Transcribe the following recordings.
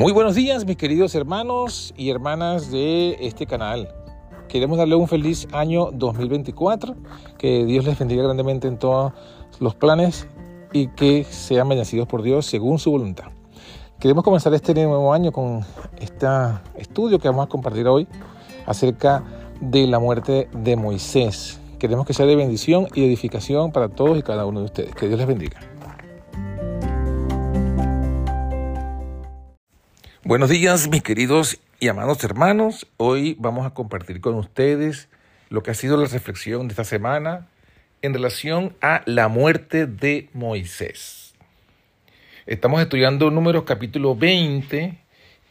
Muy buenos días, mis queridos hermanos y hermanas de este canal. Queremos darle un feliz año 2024, que Dios les bendiga grandemente en todos los planes y que sean bendecidos por Dios según su voluntad. Queremos comenzar este nuevo año con este estudio que vamos a compartir hoy acerca de la muerte de Moisés. Queremos que sea de bendición y edificación para todos y cada uno de ustedes. Que Dios les bendiga. Buenos días, mis queridos y amados hermanos. Hoy vamos a compartir con ustedes lo que ha sido la reflexión de esta semana en relación a la muerte de Moisés. Estamos estudiando números capítulo 20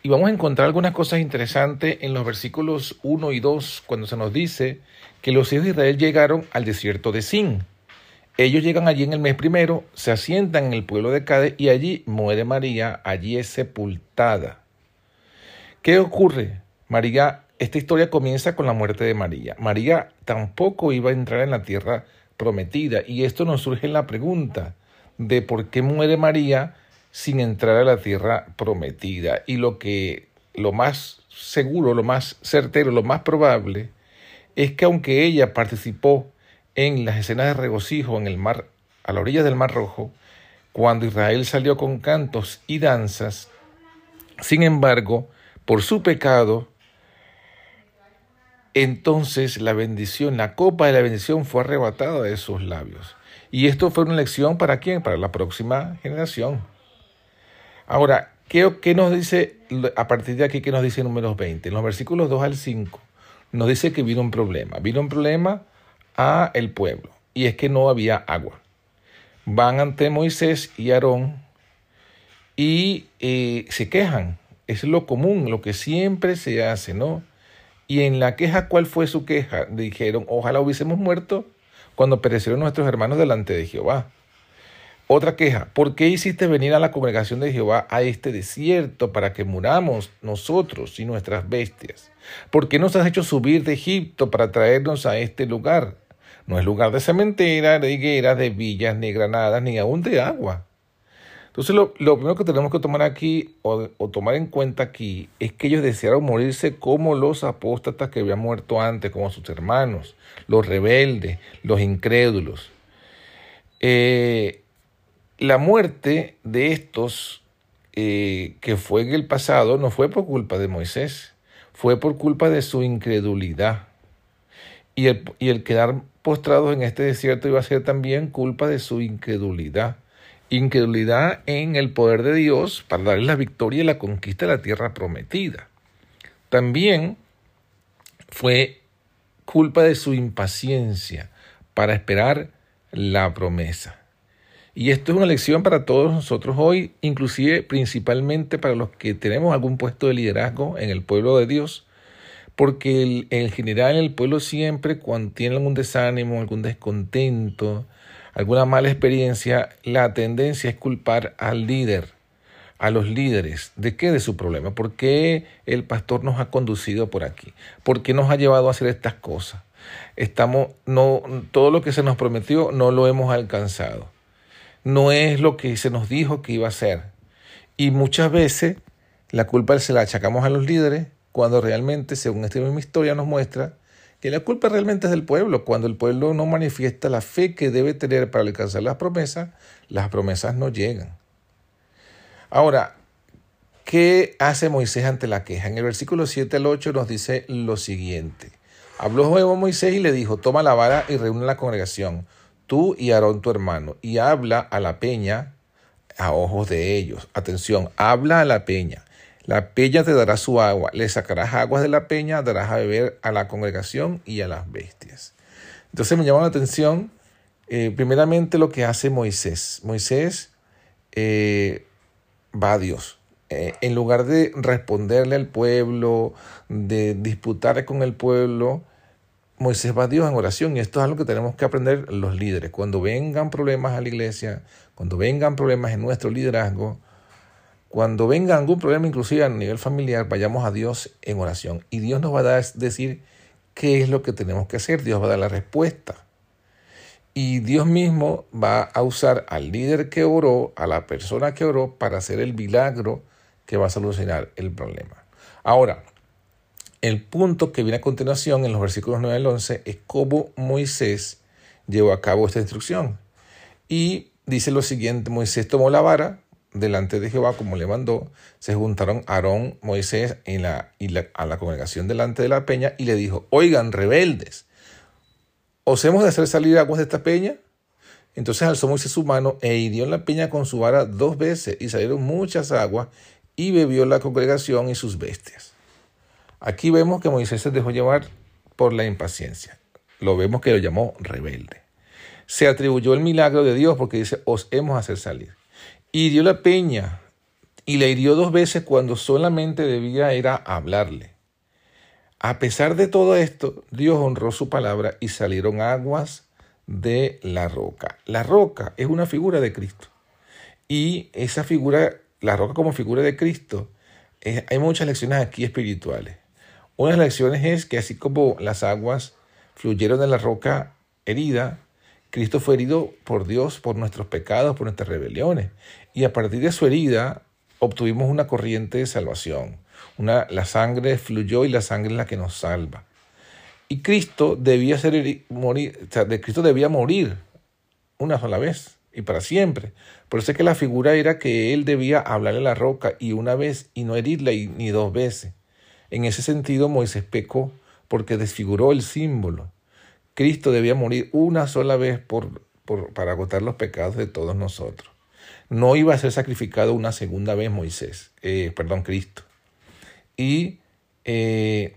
y vamos a encontrar algunas cosas interesantes en los versículos 1 y 2 cuando se nos dice que los hijos de Israel llegaron al desierto de Sin. Ellos llegan allí en el mes primero, se asientan en el pueblo de Cádiz y allí muere María, allí es sepultada. ¿Qué ocurre? María, esta historia comienza con la muerte de María. María tampoco iba a entrar en la tierra prometida y esto nos surge en la pregunta de por qué muere María sin entrar a la tierra prometida. Y lo que lo más seguro, lo más certero, lo más probable es que aunque ella participó en las escenas de regocijo en el mar, a la orilla del Mar Rojo, cuando Israel salió con cantos y danzas, sin embargo, por su pecado, entonces la bendición, la copa de la bendición fue arrebatada de sus labios. Y esto fue una lección para quién? Para la próxima generación. Ahora, ¿qué, ¿qué, nos dice a partir de aquí? ¿Qué nos dice números 20? En los versículos 2 al 5 nos dice que vino un problema. Vino un problema a el pueblo y es que no había agua. Van ante Moisés y Aarón y eh, se quejan es lo común, lo que siempre se hace, ¿no? Y en la queja, ¿cuál fue su queja? Dijeron, ojalá hubiésemos muerto cuando perecieron nuestros hermanos delante de Jehová. Otra queja, ¿por qué hiciste venir a la congregación de Jehová a este desierto para que muramos nosotros y nuestras bestias? ¿Por qué nos has hecho subir de Egipto para traernos a este lugar? No es lugar de cementera, de higueras, de villas, ni granadas, ni aún de agua. Entonces lo, primero que tenemos que tomar aquí o, tomar en cuenta aquí es que ellos desearon morirse como los apóstatas que habían muerto antes, como sus hermanos, los rebeldes, los incrédulos. Eh, la muerte de estos eh, que fue en el pasado no fue por culpa de Moisés, fue por culpa de su incredulidad. Y el, y el quedar postrados en este desierto iba a ser también culpa de su incredulidad incredulidad en el poder de Dios para darle la victoria y la conquista de la tierra prometida. También fue culpa de su impaciencia para esperar la promesa. Y esto es una lección para todos nosotros hoy, inclusive principalmente para los que tenemos algún puesto de liderazgo en el pueblo de Dios, porque en general el pueblo siempre cuando tiene algún desánimo, algún descontento, alguna mala experiencia, la tendencia es culpar al líder, a los líderes. ¿De qué? De su problema. ¿Por qué el pastor nos ha conducido por aquí? ¿Por qué nos ha llevado a hacer estas cosas? Estamos, no, todo lo que se nos prometió no lo hemos alcanzado. No es lo que se nos dijo que iba a ser. Y muchas veces la culpa se la achacamos a los líderes cuando realmente, según esta misma historia nos muestra, que la culpa realmente es del pueblo. Cuando el pueblo no manifiesta la fe que debe tener para alcanzar las promesas, las promesas no llegan. Ahora, ¿qué hace Moisés ante la queja? En el versículo 7 al 8 nos dice lo siguiente. Habló Jehová Moisés y le dijo, toma la vara y reúne la congregación, tú y Aarón tu hermano, y habla a la peña a ojos de ellos. Atención, habla a la peña la peña te dará su agua, le sacarás aguas de la peña, darás a beber a la congregación y a las bestias. Entonces me llama la atención, eh, primeramente, lo que hace Moisés. Moisés eh, va a Dios. Eh, en lugar de responderle al pueblo, de disputar con el pueblo, Moisés va a Dios en oración y esto es algo que tenemos que aprender los líderes. Cuando vengan problemas a la iglesia, cuando vengan problemas en nuestro liderazgo, cuando venga algún problema, inclusive a nivel familiar, vayamos a Dios en oración. Y Dios nos va a decir qué es lo que tenemos que hacer. Dios va a dar la respuesta. Y Dios mismo va a usar al líder que oró, a la persona que oró, para hacer el milagro que va a solucionar el problema. Ahora, el punto que viene a continuación en los versículos 9 al 11 es cómo Moisés llevó a cabo esta instrucción. Y dice lo siguiente, Moisés tomó la vara delante de Jehová como le mandó, se juntaron Aarón, Moisés y, la, y a la congregación delante de la peña y le dijo, oigan, rebeldes, ¿os hemos de hacer salir aguas de esta peña? Entonces alzó Moisés su mano e hirió en la peña con su vara dos veces y salieron muchas aguas y bebió la congregación y sus bestias. Aquí vemos que Moisés se dejó llevar por la impaciencia. Lo vemos que lo llamó rebelde. Se atribuyó el milagro de Dios porque dice, os hemos hacer salir. Hirió la peña y le hirió dos veces cuando solamente debía era hablarle. A pesar de todo esto, Dios honró su palabra y salieron aguas de la roca. La roca es una figura de Cristo. Y esa figura, la roca como figura de Cristo, hay muchas lecciones aquí espirituales. Una de las lecciones es que así como las aguas fluyeron de la roca herida, Cristo fue herido por Dios por nuestros pecados, por nuestras rebeliones. Y a partir de su herida obtuvimos una corriente de salvación. Una, la sangre fluyó y la sangre es la que nos salva. Y Cristo debía ser morir, o sea, de Cristo debía morir una sola vez y para siempre. Por eso es que la figura era que él debía hablarle a la roca y una vez y no herirla ni dos veces. En ese sentido Moisés pecó porque desfiguró el símbolo. Cristo debía morir una sola vez por, para agotar los pecados de todos nosotros. No iba a ser sacrificado una segunda vez Moisés, eh, perdón, Cristo. Y eh,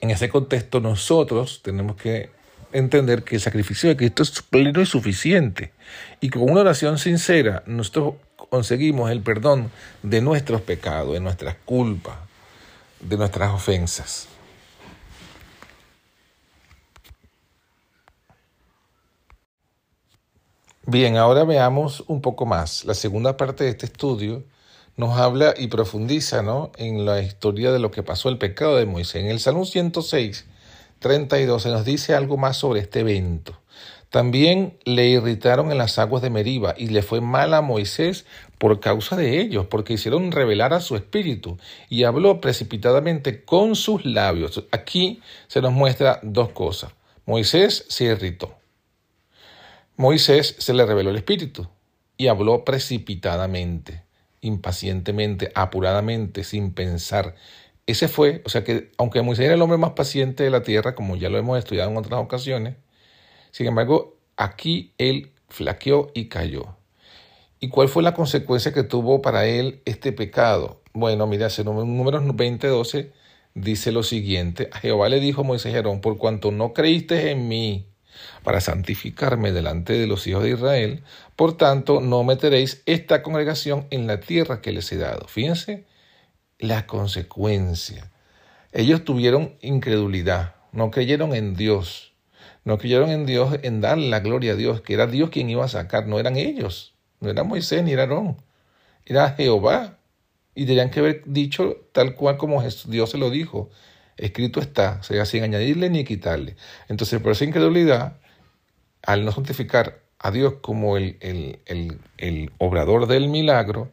en ese contexto nosotros tenemos que entender que el sacrificio de Cristo es pleno y suficiente. Y con una oración sincera nosotros conseguimos el perdón de nuestros pecados, de nuestras culpas, de nuestras ofensas. Bien, ahora veamos un poco más. La segunda parte de este estudio nos habla y profundiza ¿no? en la historia de lo que pasó el pecado de Moisés. En el Salmo 106, 32 se nos dice algo más sobre este evento. También le irritaron en las aguas de Meriba y le fue mal a Moisés por causa de ellos, porque hicieron revelar a su espíritu y habló precipitadamente con sus labios. Aquí se nos muestra dos cosas. Moisés se irritó. Moisés se le reveló el espíritu y habló precipitadamente, impacientemente, apuradamente, sin pensar. Ese fue, o sea que aunque Moisés era el hombre más paciente de la tierra, como ya lo hemos estudiado en otras ocasiones, sin embargo, aquí él flaqueó y cayó. ¿Y cuál fue la consecuencia que tuvo para él este pecado? Bueno, mira, en números 20:12 dice lo siguiente: Jehová le dijo a Moisés y Aarón, por cuanto no creíste en mí para santificarme delante de los hijos de Israel, por tanto no meteréis esta congregación en la tierra que les he dado. Fíjense la consecuencia. Ellos tuvieron incredulidad, no creyeron en Dios no creyeron en Dios, en dar la gloria a Dios, que era Dios quien iba a sacar, no eran ellos, no era Moisés ni era Aarón, era Jehová. Y tenían que haber dicho tal cual como Dios se lo dijo. Escrito está, o sea, sin añadirle ni quitarle. Entonces, por esa incredulidad, al no santificar a Dios como el, el, el obrador del milagro,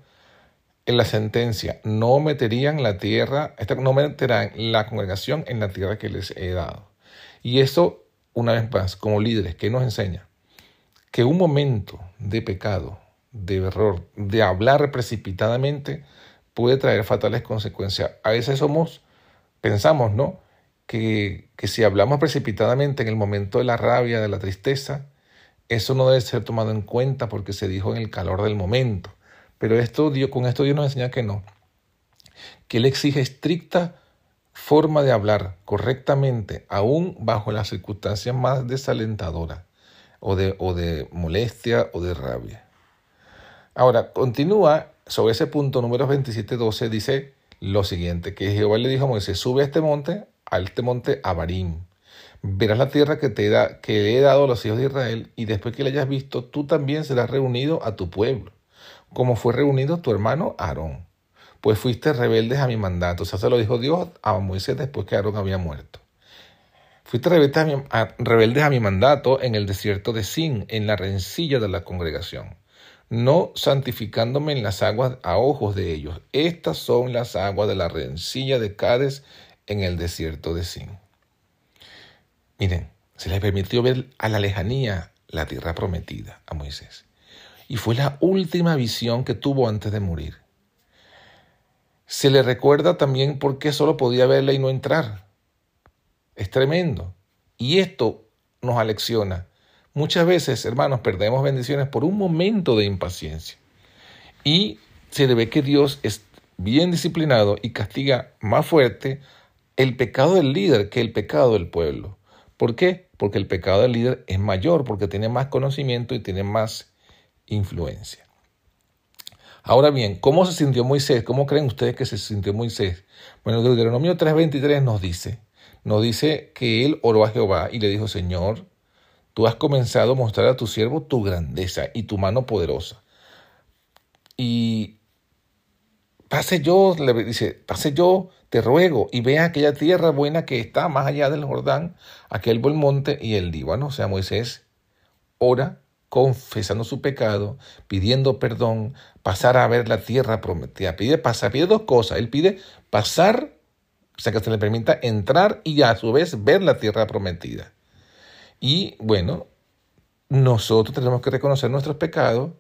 en la sentencia no meterían la tierra, no meterán la congregación en la tierra que les he dado. Y eso una vez más, como líderes, que nos enseña que un momento de pecado, de error, de hablar precipitadamente, puede traer fatales consecuencias. A veces somos, pensamos, ¿no? Que, que si hablamos precipitadamente en el momento de la rabia, de la tristeza, eso no debe ser tomado en cuenta porque se dijo en el calor del momento. Pero esto, Dios, con esto Dios nos enseña que no. Que Él exige estricta forma de hablar correctamente, aún bajo las circunstancias más desalentadoras, o de, o de molestia o de rabia. Ahora, continúa sobre ese punto número 27.12, dice lo siguiente, que Jehová le dijo a Moisés, sube a este monte, a este monte Abarim, verás la tierra que te da, que he dado a los hijos de Israel, y después que la hayas visto, tú también serás reunido a tu pueblo, como fue reunido tu hermano Aarón pues fuiste rebeldes a mi mandato. O sea, se lo dijo Dios a Moisés después que Aarón había muerto. Fuiste rebeldes a, mi, rebeldes a mi mandato en el desierto de Sin, en la rencilla de la congregación. No santificándome en las aguas a ojos de ellos. Estas son las aguas de la rencilla de Cádiz en el desierto de Sin. Miren, se le permitió ver a la lejanía la tierra prometida a Moisés. Y fue la última visión que tuvo antes de morir. Se le recuerda también por qué solo podía verla y no entrar. Es tremendo. Y esto nos alecciona. Muchas veces, hermanos, perdemos bendiciones por un momento de impaciencia. Y se le ve que Dios es bien disciplinado y castiga más fuerte el pecado del líder que el pecado del pueblo. ¿Por qué? Porque el pecado del líder es mayor, porque tiene más conocimiento y tiene más influencia. Ahora bien, ¿cómo se sintió Moisés? ¿Cómo creen ustedes que se sintió Moisés? Bueno, Deuteronomio 3:23 nos dice, nos dice que él oró a Jehová y le dijo, Señor, tú has comenzado a mostrar a tu siervo tu grandeza y tu mano poderosa. Y pase yo, le dice, pase yo, te ruego, y vea aquella tierra buena que está más allá del Jordán, aquel buen monte y el Líbano. O sea, Moisés ora confesando su pecado, pidiendo perdón, pasar a ver la tierra prometida. Pide pasar, pide dos cosas. Él pide pasar, o sea, que se le permita entrar y a su vez ver la tierra prometida. Y bueno, nosotros tenemos que reconocer nuestros pecados,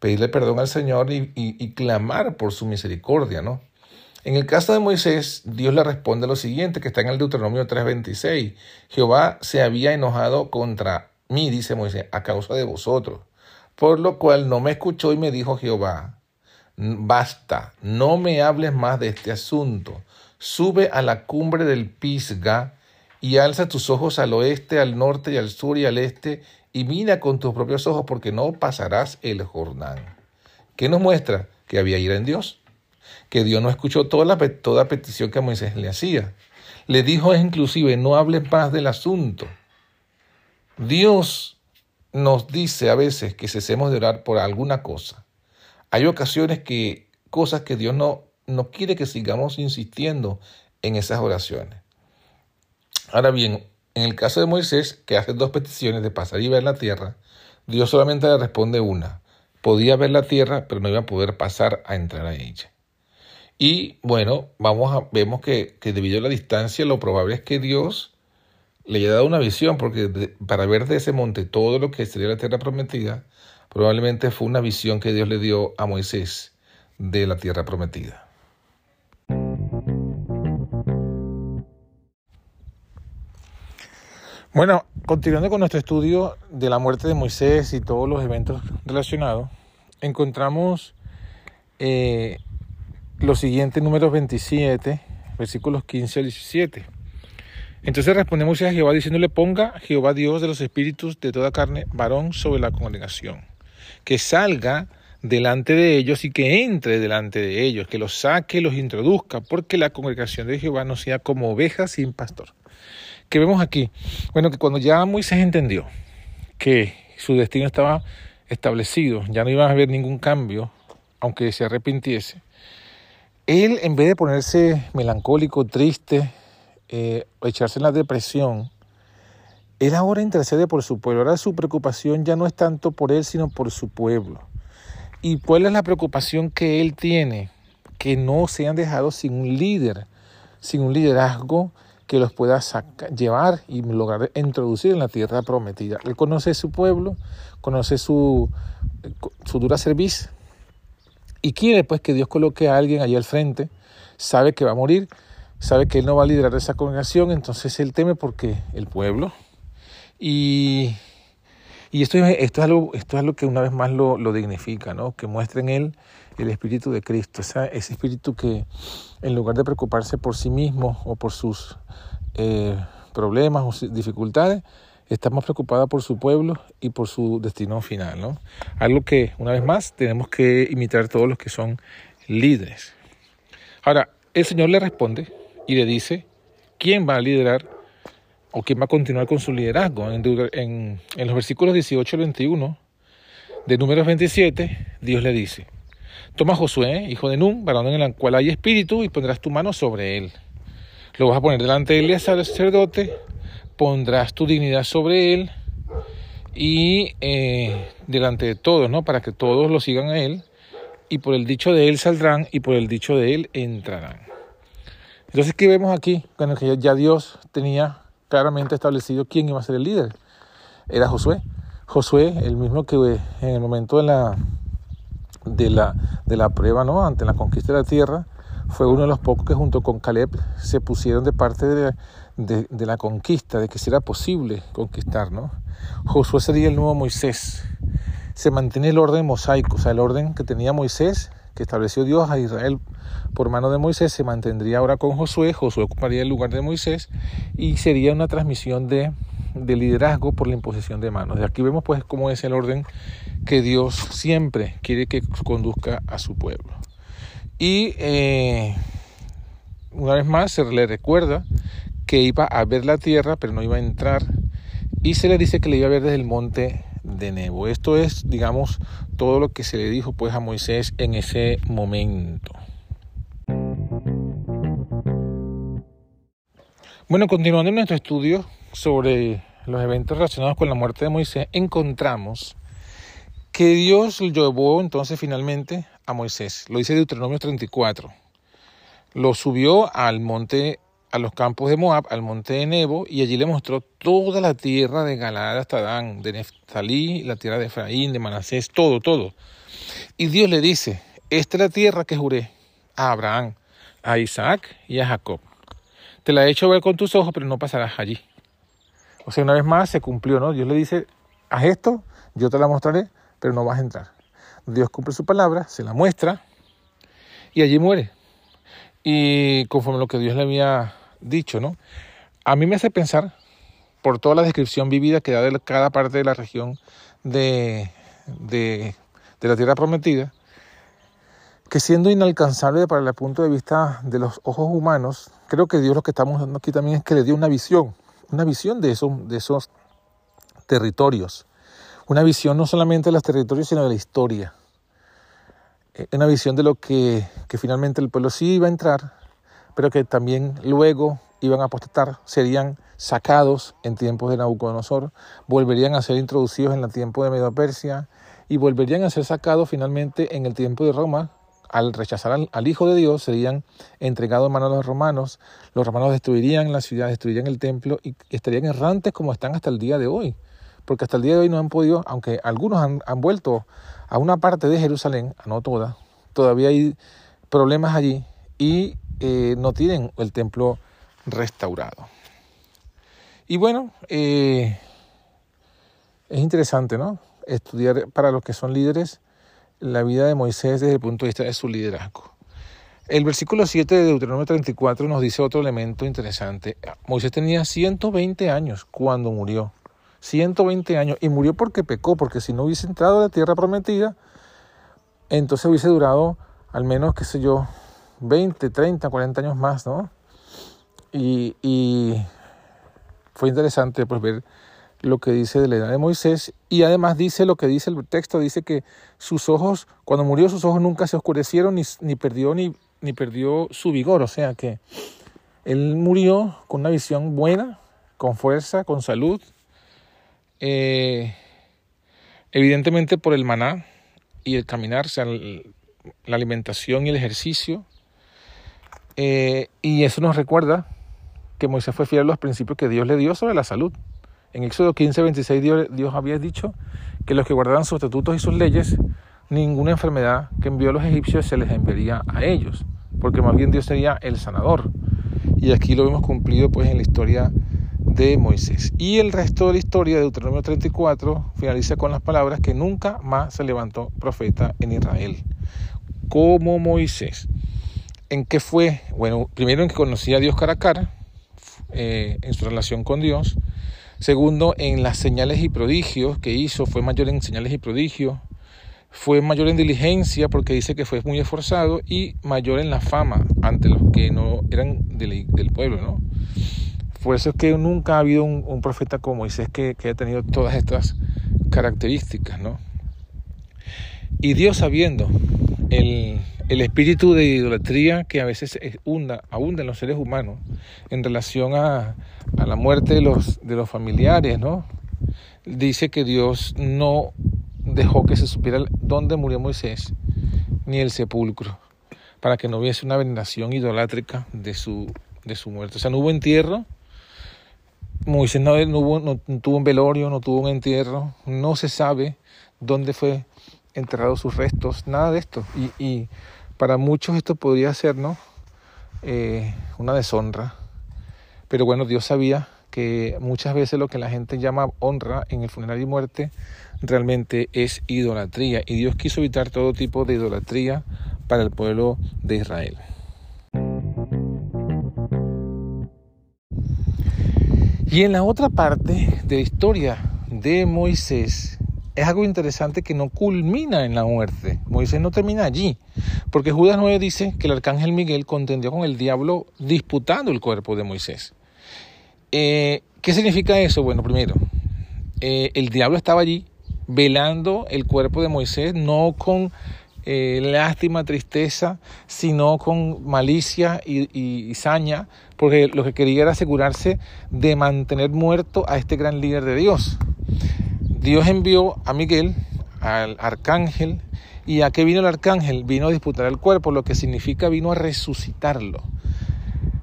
pedirle perdón al Señor y, y clamar por su misericordia, ¿no? En el caso de Moisés, Dios le responde lo siguiente, que está en el Deuteronomio 3:26. Jehová se había enojado contra mí, dice Moisés, a causa de vosotros. Por lo cual no me escuchó y me dijo Jehová, basta, no me hables más de este asunto. Sube a la cumbre del Pisga y alza tus ojos al oeste, al norte y al sur y al este y mira con tus propios ojos porque no pasarás el Jordán. ¿Qué nos muestra? Que había ira en Dios, que Dios no escuchó toda, la, toda petición que Moisés le hacía. Le dijo inclusive, no hables más del asunto. Dios nos dice a veces que cesemos de orar por alguna cosa. Hay ocasiones que cosas que Dios no, no quiere que sigamos insistiendo en esas oraciones. Ahora bien, en el caso de Moisés, que hace dos peticiones de pasar y ver la tierra, Dios solamente le responde una. Podía ver la tierra, pero no iba a poder pasar a entrar a ella. Y bueno, vamos a, vemos que, que debido a la distancia, lo probable es que Dios le haya dado una visión, porque para ver de ese monte todo lo que sería la tierra prometida, probablemente fue una visión que Dios le dio a Moisés de la tierra prometida. Bueno, continuando con nuestro estudio de la muerte de Moisés y todos los eventos relacionados, encontramos eh, los siguientes números 27, versículos 15 al 17. Entonces responde Moisés a Jehová diciéndole, ponga Jehová Dios de los espíritus de toda carne, varón sobre la congregación, que salga delante de ellos y que entre delante de ellos, que los saque, los introduzca, porque la congregación de Jehová no sea como oveja sin pastor. ¿Qué vemos aquí? Bueno, que cuando ya Moisés entendió que su destino estaba establecido, ya no iba a haber ningún cambio, aunque se arrepintiese, él en vez de ponerse melancólico, triste, eh, echarse en la depresión, él ahora intercede por su pueblo. Ahora su preocupación ya no es tanto por él, sino por su pueblo. ¿Y cuál es la preocupación que él tiene? Que no sean dejados sin un líder, sin un liderazgo que los pueda llevar y lograr introducir en la tierra prometida. Él conoce su pueblo, conoce su, dura servicio y quiere pues que Dios coloque a alguien allí al frente, sabe que va a morir sabe que él no va a liderar esa congregación, entonces él teme porque el pueblo. Y, y esto, esto, es algo, esto es algo que una vez más lo, lo dignifica, ¿no? que muestre en él el espíritu de Cristo, ese espíritu que en lugar de preocuparse por sí mismo o por sus eh, problemas o dificultades, está más preocupada por su pueblo y por su destino final. ¿no? Algo que, una vez más, tenemos que imitar todos los que son líderes. Ahora, el Señor le responde y le dice quién va a liderar o quién va a continuar con su liderazgo. En, los versículos 18 al 21 de Números 27, Dios le dice, toma Josué, hijo de Nun, varón en el cual hay espíritu, y pondrás tu mano sobre él. Lo vas a poner delante de el sacerdote, pondrás tu dignidad sobre él, y eh, delante de todos, ¿no? Para que todos lo sigan a él y por el dicho de él saldrán y por el dicho de él entrarán. Entonces, ¿qué vemos aquí? Bueno, que ya Dios tenía claramente establecido quién iba a ser el líder. Era Josué. Josué, el mismo que en el momento de la, de la, de la prueba, ¿no? Ante la conquista de la tierra, fue uno de los pocos que junto con Caleb se pusieron de parte de, de, la conquista, de que si era posible conquistar, ¿no? Josué sería el nuevo Moisés. Se mantiene el orden mosaico, o sea, el orden que tenía Moisés, que estableció Dios a Israel por mano de Moisés, se mantendría ahora con Josué. Josué ocuparía el lugar de Moisés y sería una transmisión de, de liderazgo por la imposición de manos. De aquí vemos pues cómo es el orden que Dios siempre quiere que conduzca a su pueblo. Y eh, una vez más se le recuerda que iba a ver la tierra, pero no iba a entrar. Y se le dice que le iba a ver desde el monte de Nebo. Esto es, digamos, todo lo que se le dijo pues a Moisés en ese momento. Bueno, continuando en nuestro estudio sobre los eventos relacionados con la muerte de Moisés, encontramos que Dios llevó entonces finalmente a Moisés. Lo dice Deuteronomio 34. Lo subió al monte a los campos de Moab, al monte de Nebo, y allí le mostró toda la tierra de Galaad hasta Dan, de Neftalí, la tierra de Efraín, de Manasés, todo, todo. Y Dios le dice, esta es la tierra que juré a Abraham, a Isaac y a Jacob. Te la he hecho ver con tus ojos, pero no pasarás allí. O sea, una vez más se cumplió, ¿no? Dios le dice, haz esto, yo te la mostraré, pero no vas a entrar. Dios cumple su palabra, se la muestra y allí muere. Y conforme lo que Dios le había dicho, ¿no? A mí me hace pensar, por toda la descripción vivida que da de cada parte de la región de, de, la tierra prometida, que siendo inalcanzable para el punto de vista de los ojos humanos, creo que Dios lo que estamos dando aquí también es que le dio una visión, una visión de esos, de esos territorios, una visión no solamente de los territorios, sino de la historia, eh, una visión de lo que, que finalmente el pueblo sí iba a entrar, pero que también luego iban a apostatar, serían sacados en tiempos de Nabucodonosor, volverían a ser introducidos en el tiempo de Medo Persia y volverían a ser sacados finalmente en el tiempo de Roma. Al rechazar al, Hijo de Dios, serían entregados en manos de los romanos. Los romanos destruirían la ciudad, destruirían el templo y estarían errantes como están hasta el día de hoy. Porque hasta el día de hoy no han podido, aunque algunos han, han vuelto a una parte de Jerusalén, no toda, todavía hay problemas allí y eh, no tienen el templo restaurado. Y bueno, eh, es interesante, ¿no? Estudiar para los que son líderes la vida de Moisés desde el punto de vista de su liderazgo. El versículo 7 de Deuteronomio 34 nos dice otro elemento interesante. Moisés tenía 120 años cuando murió. 120 años. Y murió porque pecó, porque si no hubiese entrado a la tierra prometida, entonces hubiese durado al menos, qué sé yo, 20, 30, 40 años más, ¿no? Y, y fue interesante pues ver lo que dice de la edad de Moisés y además dice lo que dice el texto, dice que sus ojos, cuando murió sus ojos nunca se oscurecieron ni, ni perdió ni, ni perdió su vigor, o sea que él murió con una visión buena, con fuerza, con salud, eh, evidentemente por el maná y el caminar, o sea, la alimentación y el ejercicio, eh, y eso nos recuerda que Moisés fue fiel a los principios que Dios le dio sobre la salud. En Éxodo 15, 26 Dios, había dicho que los que guardaran sus estatutos y sus leyes, ninguna enfermedad que envió a los egipcios se les enviaría a ellos, porque más bien Dios sería el sanador. Y aquí lo hemos cumplido pues en la historia de Moisés. Y el resto de la historia de Deuteronomio 34 finaliza con las palabras que nunca más se levantó profeta en Israel, como Moisés. ¿En qué fue? Bueno, primero en que conocía a Dios cara a cara, eh, en su relación con Dios. Segundo, en las señales y prodigios que hizo, fue mayor en señales y prodigios. Fue mayor en diligencia porque dice que fue muy esforzado y mayor en la fama ante los que no eran del, pueblo, ¿no? Por eso es que nunca ha habido un, profeta como Moisés que, que tenido todas estas características, ¿no? Y Dios sabiendo el, el espíritu de idolatría que a veces abunda en los seres humanos en relación a, la muerte de los, de los familiares, ¿no? dice que Dios no dejó que se supiera dónde murió Moisés ni el sepulcro, para que no hubiese una veneración idolátrica de su, de su muerte. O sea, no hubo entierro. Moisés no tuvo un velorio, no tuvo un entierro, no se sabe dónde fue enterrado sus restos, nada de esto. Y, para muchos esto podría ser ¿no? Eh, una deshonra. Pero bueno, Dios sabía que muchas veces lo que la gente llama honra en el funeral y muerte realmente es idolatría. Y Dios quiso evitar todo tipo de idolatría para el pueblo de Israel. Y en la otra parte de la historia de Moisés, es algo interesante que no culmina en la muerte. Moisés no termina allí, porque Judas 9 dice que el arcángel Miguel contendió con el diablo disputando el cuerpo de Moisés. Eh, ¿Qué significa eso? Bueno, primero, eh, el diablo estaba allí velando el cuerpo de Moisés, no con eh, lástima, tristeza, sino con malicia y, y, saña, porque lo que quería era asegurarse de mantener muerto a este gran líder de Dios. Dios envió a Miguel, al arcángel, ¿y a qué vino el arcángel? Vino a disputar el cuerpo, lo que significa vino a resucitarlo.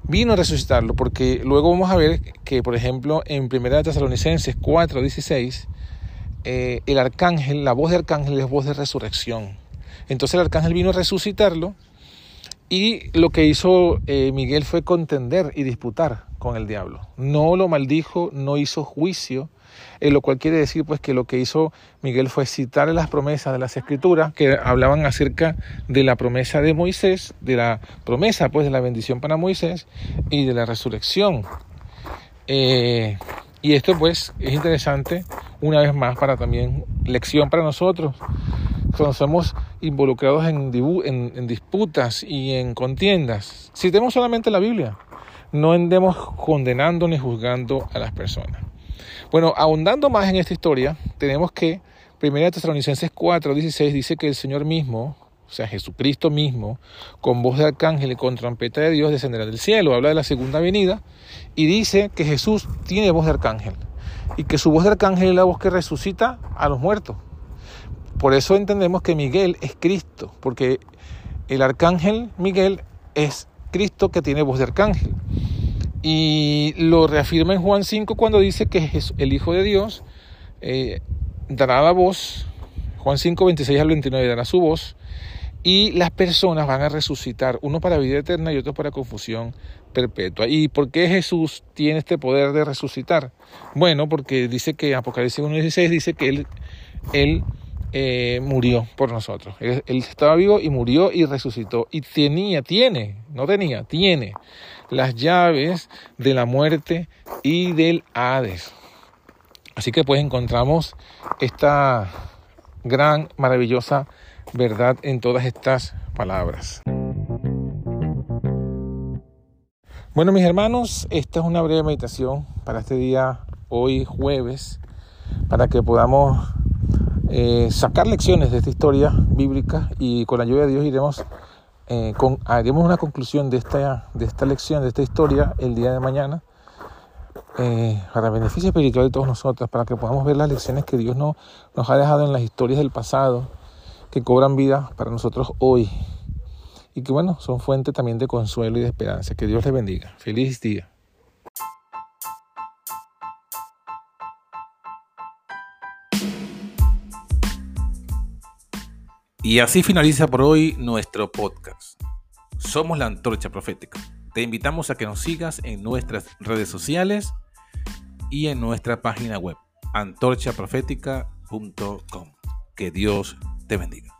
Vino a resucitarlo, porque luego vamos a ver que, por ejemplo, en 1 Tesalonicenses 4, 16, eh, el arcángel, la voz del arcángel es voz de resurrección. Entonces el arcángel vino a resucitarlo y lo que hizo eh, Miguel fue contender y disputar con el diablo. No lo maldijo, no hizo juicio, eh, lo cual quiere decir pues que lo que hizo Miguel fue citar las promesas de las escrituras que hablaban acerca de la promesa de Moisés, de la promesa pues de la bendición para Moisés y de la resurrección. Eh, y esto pues es interesante una vez más para también lección para nosotros cuando somos involucrados en, en, disputas y en contiendas. Citemos solamente la Biblia. No andemos condenando ni juzgando a las personas. Bueno, ahondando más en esta historia, tenemos que 1 Tesalonicenses 4, 16 dice que el Señor mismo, o sea, Jesucristo mismo, con voz de arcángel y con trompeta de Dios descenderá del cielo. Habla de la segunda venida y dice que Jesús tiene voz de arcángel y que su voz de arcángel es la voz que resucita a los muertos. Por eso entendemos que Miguel es Cristo, porque el arcángel Miguel es Cristo que tiene voz de arcángel. Y lo reafirma en Juan 5 cuando dice que el Hijo de Dios eh, dará la voz, Juan 5, 26 al 29 dará su voz, y las personas van a resucitar, uno para vida eterna y otro para confusión perpetua. ¿Y por qué Jesús tiene este poder de resucitar? Bueno, porque dice que Apocalipsis 1.16 dice que Él, él eh, murió por nosotros. Él, él, estaba vivo y murió y resucitó. Y tenía, tiene, no tenía, tiene las llaves de la muerte y del Hades. Así que pues encontramos esta gran, maravillosa verdad en todas estas palabras. Bueno mis hermanos, esta es una breve meditación para este día, hoy jueves, para que podamos eh, sacar lecciones de esta historia bíblica y con la ayuda de Dios iremos eh, haremos una conclusión de esta, de esta lección, de esta historia, el día de mañana, eh, para beneficio espiritual de todos nosotros, para que podamos ver las lecciones que Dios no, nos ha dejado en las historias del pasado, que cobran vida para nosotros hoy, y que bueno, son fuente también de consuelo y de esperanza. Que Dios les bendiga. Feliz día. Y así finaliza por hoy nuestro podcast. Somos la Antorcha Profética. Te invitamos a que nos sigas en nuestras redes sociales y en nuestra página web antorchaprofética.com. Que Dios te bendiga.